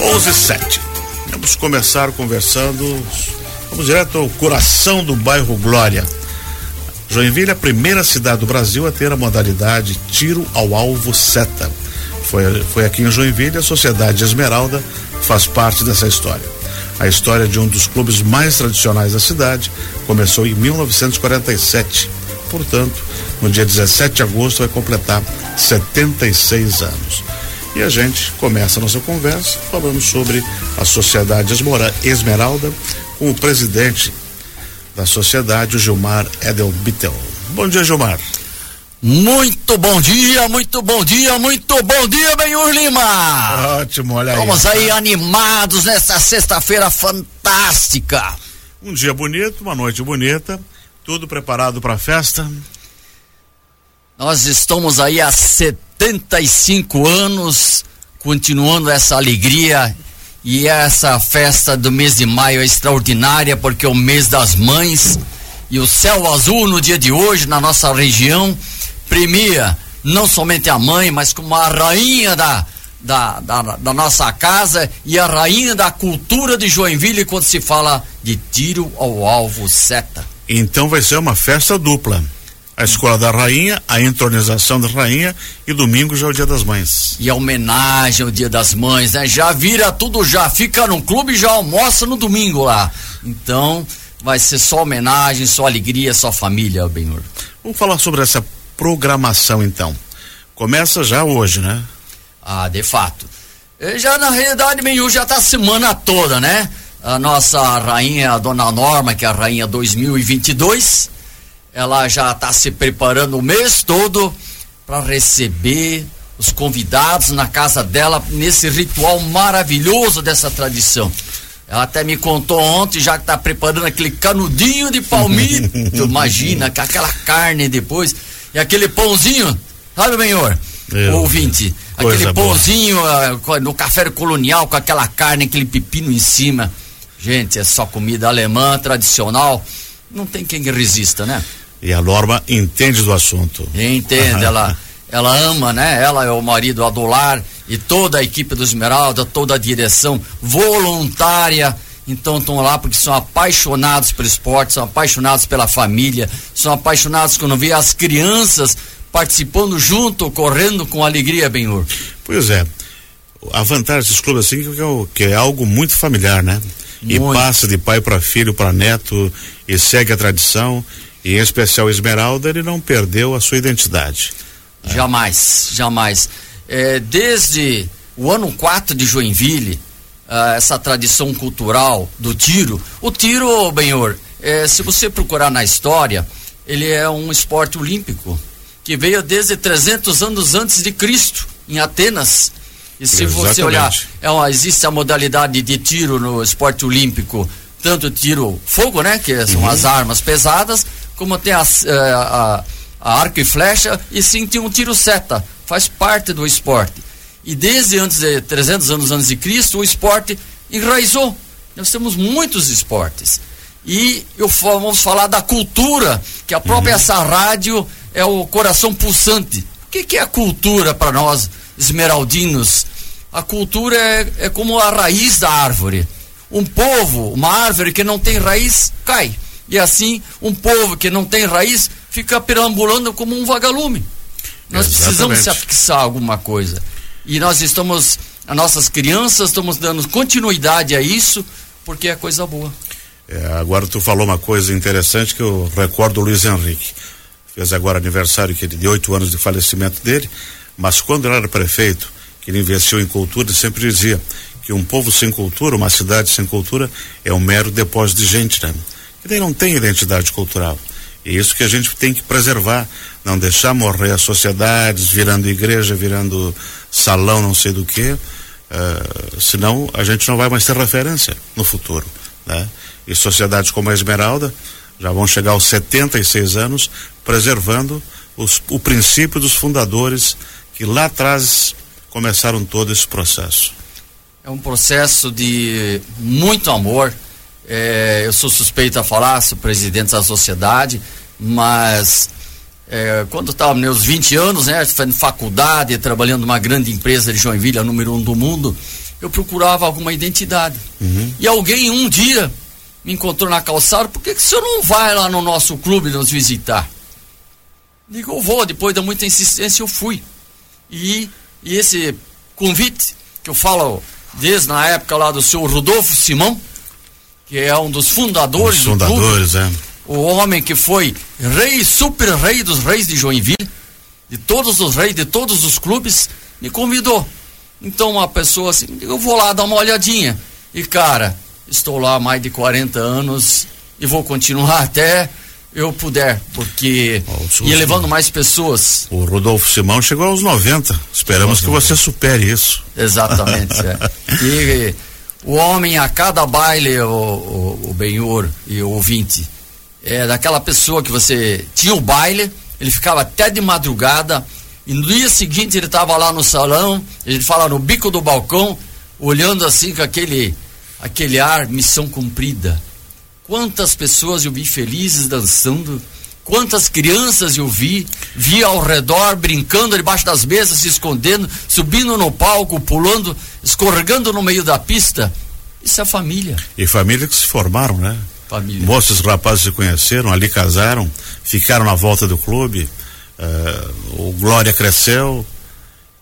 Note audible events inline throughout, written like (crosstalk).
11 7. Vamos começar conversando. Vamos direto ao coração do bairro Glória. Joinville é a primeira cidade do Brasil a ter a modalidade tiro ao alvo seta. Foi, foi aqui em Joinville a Sociedade Esmeralda faz parte dessa história. A história de um dos clubes mais tradicionais da cidade começou em 1947. Portanto, no dia 17 de agosto vai completar 76 anos. E a gente começa a nossa conversa falando sobre a Sociedade Esmeralda com o presidente da sociedade, o Gilmar Edelbittel. Bom dia, Gilmar. Muito bom dia, muito bom dia, muito bom dia, Benhur Lima. Ótimo, olha aí. Vamos aí animados nessa sexta-feira fantástica. Um dia bonito, uma noite bonita, tudo preparado para a festa. Nós estamos aí há 75 anos, continuando essa alegria e essa festa do mês de maio é extraordinária porque é o mês das mães e o céu azul no dia de hoje na nossa região premia não somente a mãe, mas como a rainha da, da, da, da, nossa casa e a rainha da cultura de Joinville quando se fala de tiro ao alvo seta. Então vai ser uma festa dupla. A escola da rainha, a entronização da rainha e domingo já é o dia das mães. E a homenagem ao dia das mães, né? Já vira tudo já, fica no clube e já almoça no domingo lá. Então, vai ser só homenagem, só alegria, só família, Benhur. Vamos falar sobre essa programação então. Começa já hoje, né? Ah, de fato. Já na realidade, meio já tá a semana toda, né? A nossa rainha, a dona Norma, que é a rainha 2022, ela já está se preparando o mês todo para receber os convidados na casa dela nesse ritual maravilhoso dessa tradição. Ela até me contou ontem, já que tá preparando aquele canudinho de palmito. (laughs) imagina, com aquela carne depois. E aquele pãozinho, sabe, senhor? Ouvinte, aquele pãozinho uh, no café colonial com aquela carne, aquele pepino em cima. Gente, é só comida alemã tradicional. Não tem quem resista, né? E a Norma entende do assunto. Entende, ela, (laughs) ela ama, né? Ela é o marido Adolar e toda a equipe do Esmeralda, toda a direção voluntária então estão lá porque são apaixonados pelo esporte, são apaixonados pela família, são apaixonados quando vê as crianças participando junto, correndo com alegria, Benhur. Pois é. A vantagem desses clubes assim que é, que é algo muito familiar, né? Muito. E passa de pai para filho, para neto e segue a tradição. E em especial Esmeralda, ele não perdeu a sua identidade. Jamais, jamais. É, desde o ano 4 de Joinville, uh, essa tradição cultural do tiro. O tiro, Benhor, é, se você procurar na história, ele é um esporte olímpico que veio desde 300 anos antes de Cristo, em Atenas. E se Exatamente. você olhar, é uma, existe a modalidade de tiro no esporte olímpico, tanto tiro fogo, né, que são uhum. as armas pesadas, como tem as, uh, a, a arco e flecha, e sim tem um tiro seta, faz parte do esporte. E desde antes de 300 anos antes de Cristo, o esporte enraizou. Nós temos muitos esportes. E eu vamos falar da cultura, que a própria uhum. essa rádio é o coração pulsante. O que, que é a cultura para nós, esmeraldinos? A cultura é, é como a raiz da árvore. Um povo, uma árvore que não tem raiz, cai. E assim, um povo que não tem raiz fica perambulando como um vagalume. Nós Exatamente. precisamos se afixar a alguma coisa. E nós estamos, as nossas crianças, estamos dando continuidade a isso, porque é coisa boa. É, agora tu falou uma coisa interessante que eu recordo o Luiz Henrique. Fez agora aniversário que de oito anos de falecimento dele, mas quando ele era prefeito, que ele investiu em cultura, ele sempre dizia que um povo sem cultura, uma cidade sem cultura, é um mero depósito de gente, né? Daí não tem identidade cultural. E isso que a gente tem que preservar, não deixar morrer as sociedades, virando igreja, virando salão não sei do que, uh, senão a gente não vai mais ter referência no futuro. Né? E sociedades como a Esmeralda já vão chegar aos 76 anos preservando os, o princípio dos fundadores que lá atrás começaram todo esse processo. É um processo de muito amor. É, eu sou suspeito a falar, sou presidente da sociedade, mas é, quando estava nos meus 20 anos, né, fazendo faculdade, trabalhando numa grande empresa de Joinville, a número um do mundo, eu procurava alguma identidade. Uhum. E alguém um dia me encontrou na calçada, por que, que o senhor não vai lá no nosso clube nos visitar? Digo, eu vou, depois de muita insistência eu fui. E, e esse convite, que eu falo desde na época lá do senhor Rodolfo Simão, que é um dos fundadores, do fundadores, clube, é. o homem que foi rei, super rei dos reis de Joinville, de todos os reis, de todos os clubes, me convidou. Então uma pessoa assim, eu vou lá dar uma olhadinha. E cara, estou lá há mais de 40 anos e vou continuar até eu puder, porque oh, ia levando mais pessoas. O Rodolfo Simão chegou aos 90. Esperamos que você supere isso. Exatamente. é. (laughs) E o homem a cada baile, o, o, o Benhor e o ouvinte, é daquela pessoa que você tinha o baile, ele ficava até de madrugada, e no dia seguinte ele estava lá no salão, ele fala no bico do balcão, olhando assim com aquele, aquele ar, missão cumprida. Quantas pessoas eu vi felizes dançando, quantas crianças eu vi, vi ao redor brincando debaixo das mesas, se escondendo, subindo no palco, pulando, escorregando no meio da pista. Isso é família. E família que se formaram, né? Família. Moços rapazes se conheceram, ali casaram, ficaram na volta do clube, uh, o Glória cresceu,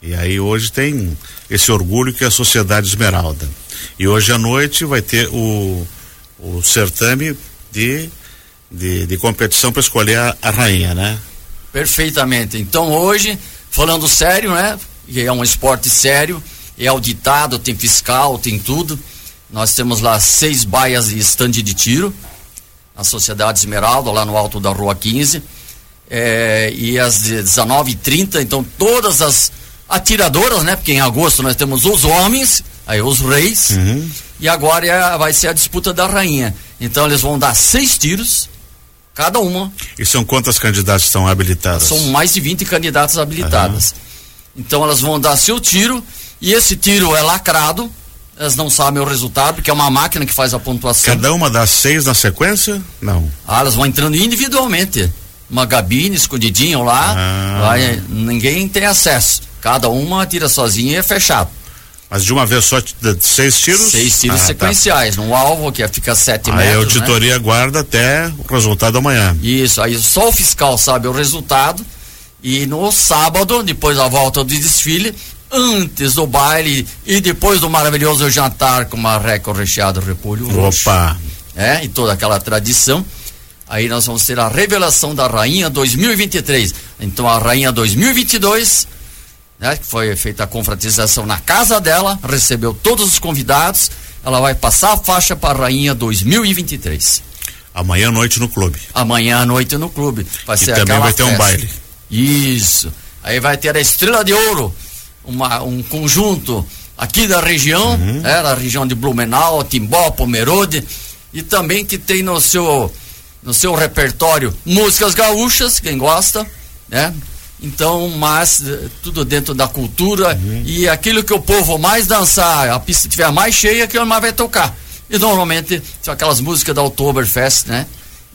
e aí hoje tem esse orgulho que é a Sociedade Esmeralda. E hoje à noite vai ter o, o certame de, de, de competição para escolher a, a, rainha, né? Perfeitamente. Então hoje, falando sério, né? É um esporte sério, é auditado, tem fiscal, tem tudo. Nós temos lá seis baias de estande de tiro, na Sociedade Esmeralda, lá no alto da Rua 15 é, e às 19h30, então todas as atiradoras, né? Porque em agosto nós temos os homens, aí os reis, uhum. e agora é, vai ser a disputa da rainha. Então eles vão dar seis tiros, cada uma. E são quantas candidatas estão habilitadas? São mais de 20 candidatas habilitadas. Uhum. Então elas vão dar seu tiro, e esse tiro é lacrado, elas não sabem o resultado, porque é uma máquina que faz a pontuação. Cada uma dá seis na sequência? Não. Ah, elas vão entrando individualmente uma gabine escondidinho lá, ah. vai, ninguém tem acesso. Cada uma tira sozinha e é fechado. Mas de uma vez só seis tiros? Seis tiros ah, tá. sequenciais, tá. num alvo que fica sete aí metros. Aí a auditoria né? guarda até o resultado amanhã. Isso, aí só o fiscal sabe o resultado. E no sábado, depois da volta do desfile, antes do baile e depois do maravilhoso jantar com marreco recheado repolho roxo. Opa! É, e toda aquela tradição. Aí nós vamos ter a revelação da Rainha 2023. Então a Rainha 2022, né, que foi feita a confraternização na casa dela, recebeu todos os convidados. Ela vai passar a faixa para a Rainha 2023. Amanhã à noite no clube. Amanhã à noite no clube. Vai e também vai ter festa. um baile. Isso. Aí vai ter a Estrela de Ouro, uma, um conjunto aqui da região, uhum. é, da região de Blumenau, Timbó, Pomerode, e também que tem no seu no seu repertório músicas gaúchas, quem gosta, né? Então, mas eh, tudo dentro da cultura uhum. e aquilo que o povo mais dançar, a pista estiver mais cheia, que o mais vai tocar. E normalmente são aquelas músicas da Oktoberfest, né?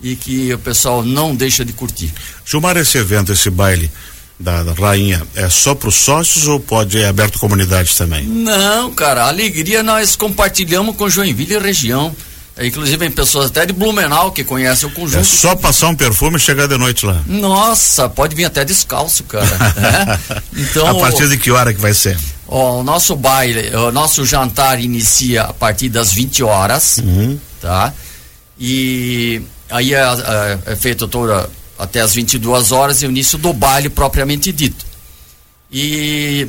E que o pessoal não deixa de curtir. Gilmar, esse evento, esse baile da, da rainha, é só para os sócios ou pode é aberto comunidade também? Não, cara, a alegria nós compartilhamos com Joinville e região. Inclusive tem pessoas até de Blumenau que conhecem o conjunto. É só passar um perfume e chegar de noite lá. Nossa, pode vir até descalço, cara. né? (laughs) Então, a partir de que hora que vai ser? Ó, o nosso baile, o nosso jantar inicia a partir das 20 horas, uhum. tá? E aí é, é, é feito toda até as 22 horas e o início do baile propriamente dito. E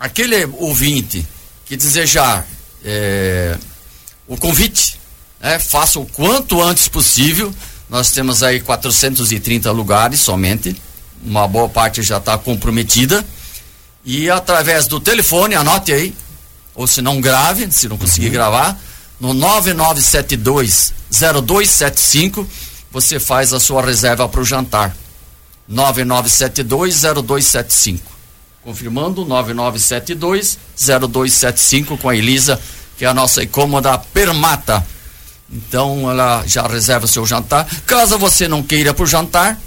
aquele ouvinte que desejar é, o convite é, faça o quanto antes possível. Nós temos aí 430 lugares somente, uma boa parte já está comprometida. E através do telefone, anote aí, ou se não grave, se não conseguir uhum. gravar, no 9972 0275, você faz a sua reserva para o jantar. 9972 0275. Confirmando, 9972 0275 com a Elisa, que é a nossa incômoda permata então ela já reserva seu jantar. Caso você não queira pro jantar,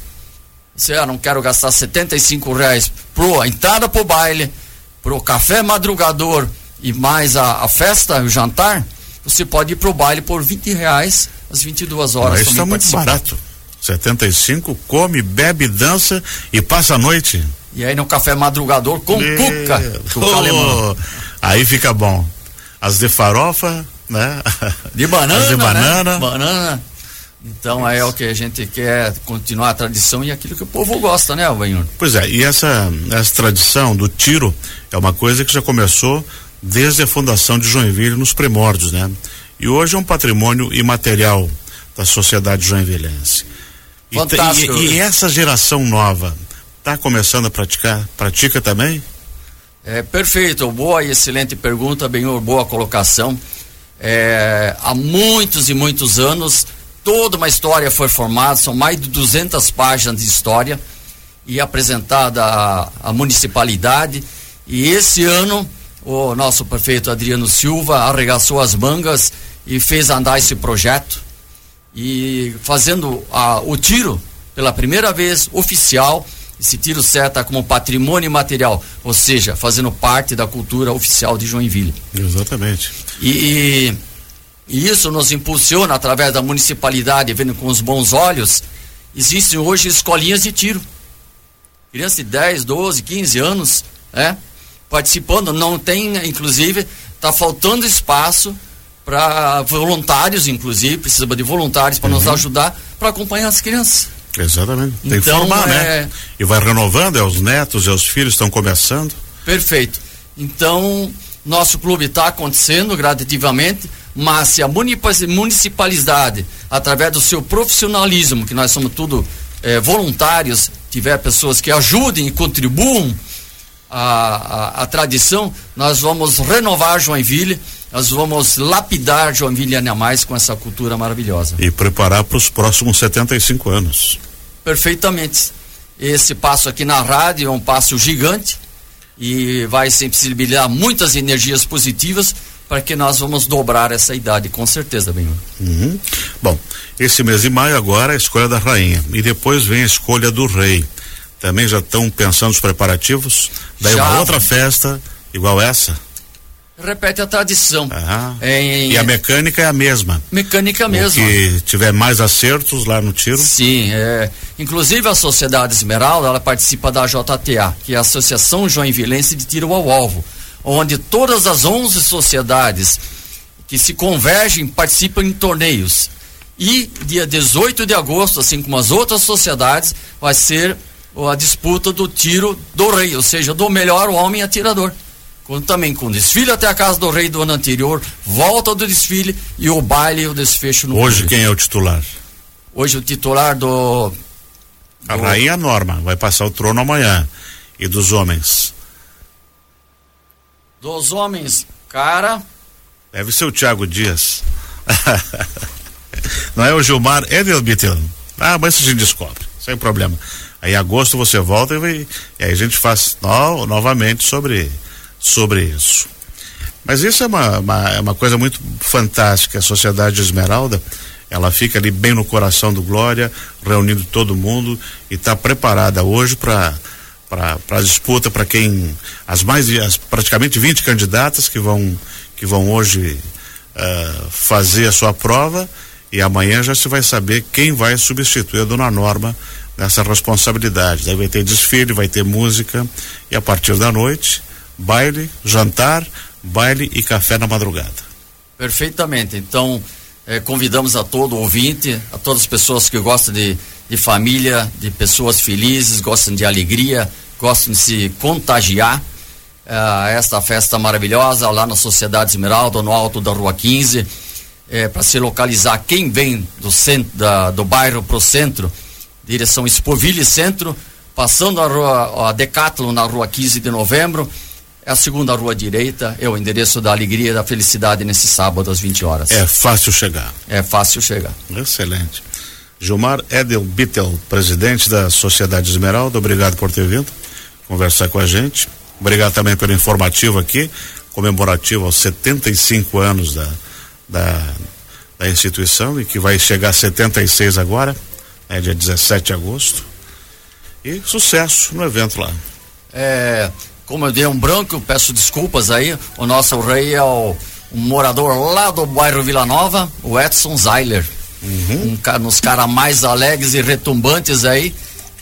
você ah, não quero gastar 75 reais pro entrada pro baile, pro café madrugador e mais a, a festa, o jantar, você pode ir pro baile por 20 reais às 22 horas. Isso está muito barato. 75, come, bebe, dança e passa a noite. E aí no café madrugador com e... cuca, oh, Aí fica bom. As de farofa, né? (laughs) De banana. As de banana. Né? Banana. Então aí é o que a gente quer continuar a tradição e aquilo que o povo gosta, né, Alvanhur? Pois é, e essa, essa tradição do tiro é uma coisa que já começou desde a fundação de Joinville nos primórdios, né? E hoje é um patrimônio imaterial da sociedade joinvilense. Fantástico. E, e, e essa geração nova está começando a praticar? Pratica também? É perfeito, boa e excelente pergunta, bem boa colocação. É, há muitos e muitos anos, toda uma história foi formada, são mais de 200 páginas de história e apresentada à, à municipalidade. E esse ano o nosso prefeito Adriano Silva arregaçou as mangas e fez andar esse projeto e fazendo a, o tiro pela primeira vez oficial esse tiro certo como patrimônio imaterial, ou seja, fazendo parte da cultura oficial de Joinville. Exatamente. E, e, e, isso nos impulsiona através da municipalidade, vendo com os bons olhos. Existem hoje escolinhas de tiro. Crianças de 10, 12, 15 anos, né? participando, não tem, inclusive, está faltando espaço para voluntários, inclusive, precisa de voluntários para uhum. nos ajudar para acompanhar as crianças. Exatamente. Tem então, que formar, né? é... né? E vai renovando, é os netos, é os filhos estão começando. Perfeito. Então, nosso clube está acontecendo gradativamente, mas se a municipalidade, através do seu profissionalismo, que nós somos tudo é, voluntários, tiver pessoas que ajudem e contribuam a, a, a, tradição, nós vamos renovar Joinville, nós vamos lapidar Joinville ainda mais com essa cultura maravilhosa. E preparar para os próximos 75 anos. Perfeitamente. Esse passo aqui na rádio é um passo gigante e vai sensibilizar muitas energias positivas para que nós vamos dobrar essa idade, com certeza, bem. Uhum. Bom, esse mês de maio agora é a escolha da rainha e depois vem a escolha do rei também já estão pensando os preparativos? Daí já. uma outra festa igual essa? Repete a tradição. Em, e a mecânica é a mesma. Mecânica mesma. Que tiver mais acertos lá no tiro. Sim, é. Inclusive a Sociedade Esmeralda, ela participa da JTA, que é a Associação Joinvilense de Tiro ao Alvo, onde todas as 11 sociedades que se convergem participam em torneios. E dia 18 de agosto, assim como as outras sociedades, vai ser a disputa do tiro do rei, ou seja, do melhor homem atirador. Com, também com desfile até a casa do rei do ano anterior, volta do desfile e o baile e o desfecho no Hoje quem é o titular? Hoje o titular do. A do... rainha Norma vai passar o trono amanhã. E dos homens? Dos homens, cara. Deve ser o Thiago Dias. (laughs) Não é o Gilmar Edelbittel. Ah, mas isso a gente descobre, sem problema. Aí em agosto você volta e, e aí a gente faz no, novamente sobre, sobre isso. Mas isso é uma, uma, é uma coisa muito fantástica. A Sociedade Esmeralda, ela fica ali bem no coração do Glória, reunindo todo mundo e está preparada hoje para para a disputa para quem as mais as praticamente 20 candidatas que vão que vão hoje uh, fazer a sua prova e amanhã já se vai saber quem vai substituir a dona Norma nessa responsabilidade. Daí vai ter desfile, vai ter música e a partir da noite, baile, jantar, baile e café na madrugada. Perfeitamente. Então, eh, convidamos a todo ouvinte, a todas as pessoas que gostam de, de família, de pessoas felizes, gostam de alegria, gostam de se contagiar. Eh, esta festa maravilhosa lá na Sociedade Esmeralda, no alto da Rua 15, eh, para se localizar quem vem do centro da, do bairro para o centro direção Espoville Centro, passando a rua a Decathlon na rua 15 de novembro, é a segunda rua direita, é o endereço da alegria e da felicidade nesse sábado às 20 horas. É fácil chegar. É fácil chegar. Excelente. Gilmar Edel Bittel, presidente da Sociedade Esmeralda, obrigado por ter vindo conversar com a gente. Obrigado também pelo informativo aqui, comemorativo aos 75 anos da, da, da instituição e que vai chegar a 76 agora é dia 17 de agosto. E sucesso no evento lá. É, como eu dei um branco, eu peço desculpas aí. O nosso rei é o um morador lá do bairro Vila Nova, o Edson Zeiler. Uhum. Um, nos caras mais alegres e retumbantes aí,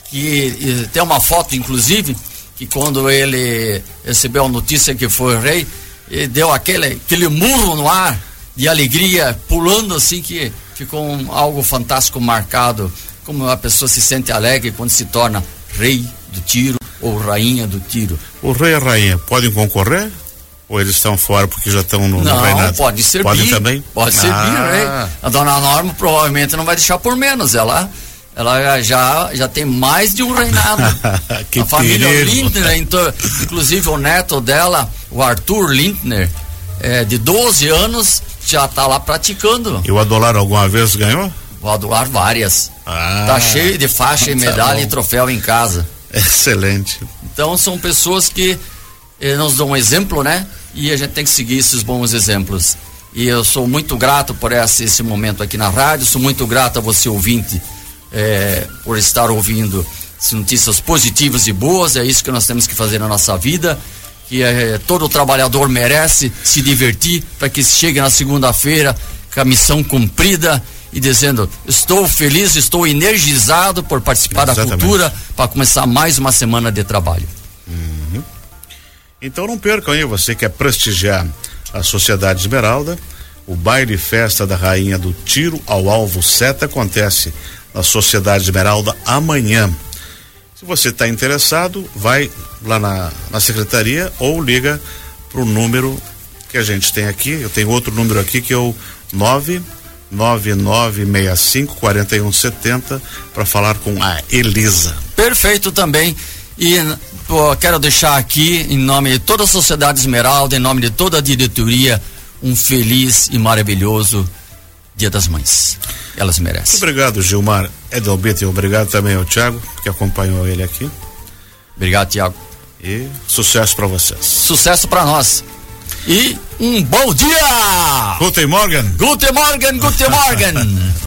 que tem uma foto, inclusive, que quando ele recebeu a notícia que foi rei, ele deu aquele, aquele murro no ar de alegria, pulando assim, que ficou um, algo fantástico marcado. Como a pessoa se sente alegre quando se torna rei do tiro ou rainha do tiro. O rei e a rainha podem concorrer? Ou eles estão fora porque já estão no, não, no reinado? pode ser Pode também? Pode ser ah. A dona Norma provavelmente não vai deixar por menos. Ela, ela já, já tem mais de um reinado. (laughs) que a família Lindner, então, inclusive o neto dela, o Arthur Lindner, é, de 12 anos, já está lá praticando. E o Adolar alguma vez ganhou? O Adolar várias. Ah, tá cheio de faixa e (laughs) tá medalha e troféu em casa. Excelente. Então são pessoas que eh, nos dão um exemplo, né? E a gente tem que seguir esses bons exemplos. E eu sou muito grato por esse, esse momento aqui na rádio, sou muito grato a você ouvinte eh, por estar ouvindo notícias positivas e boas, é isso que nós temos que fazer na nossa vida. Que eh, todo trabalhador merece se divertir para que chegue na segunda-feira com a missão cumprida e dizendo: Estou feliz, estou energizado por participar Exatamente. da cultura para começar mais uma semana de trabalho. Uhum. Então não percam aí, você quer prestigiar a Sociedade Esmeralda, o baile festa da Rainha do Tiro ao Alvo Seta acontece na Sociedade Esmeralda amanhã. Se você está interessado, vai lá na, na secretaria ou liga para o número que a gente tem aqui. Eu tenho outro número aqui que é o 99965 4170 para falar com a Elisa. Perfeito também. E pô, quero deixar aqui, em nome de toda a Sociedade Esmeralda, em nome de toda a diretoria, um feliz e maravilhoso Dia das Mães. Elas merecem. Muito obrigado, Gilmar Edelbete. Obrigado também ao Tiago, que acompanhou ele aqui. Obrigado, Tiago. E sucesso para vocês. Sucesso para nós. E um bom dia! Guten Morgen! Guten Morgen, Guten Morgen! (laughs)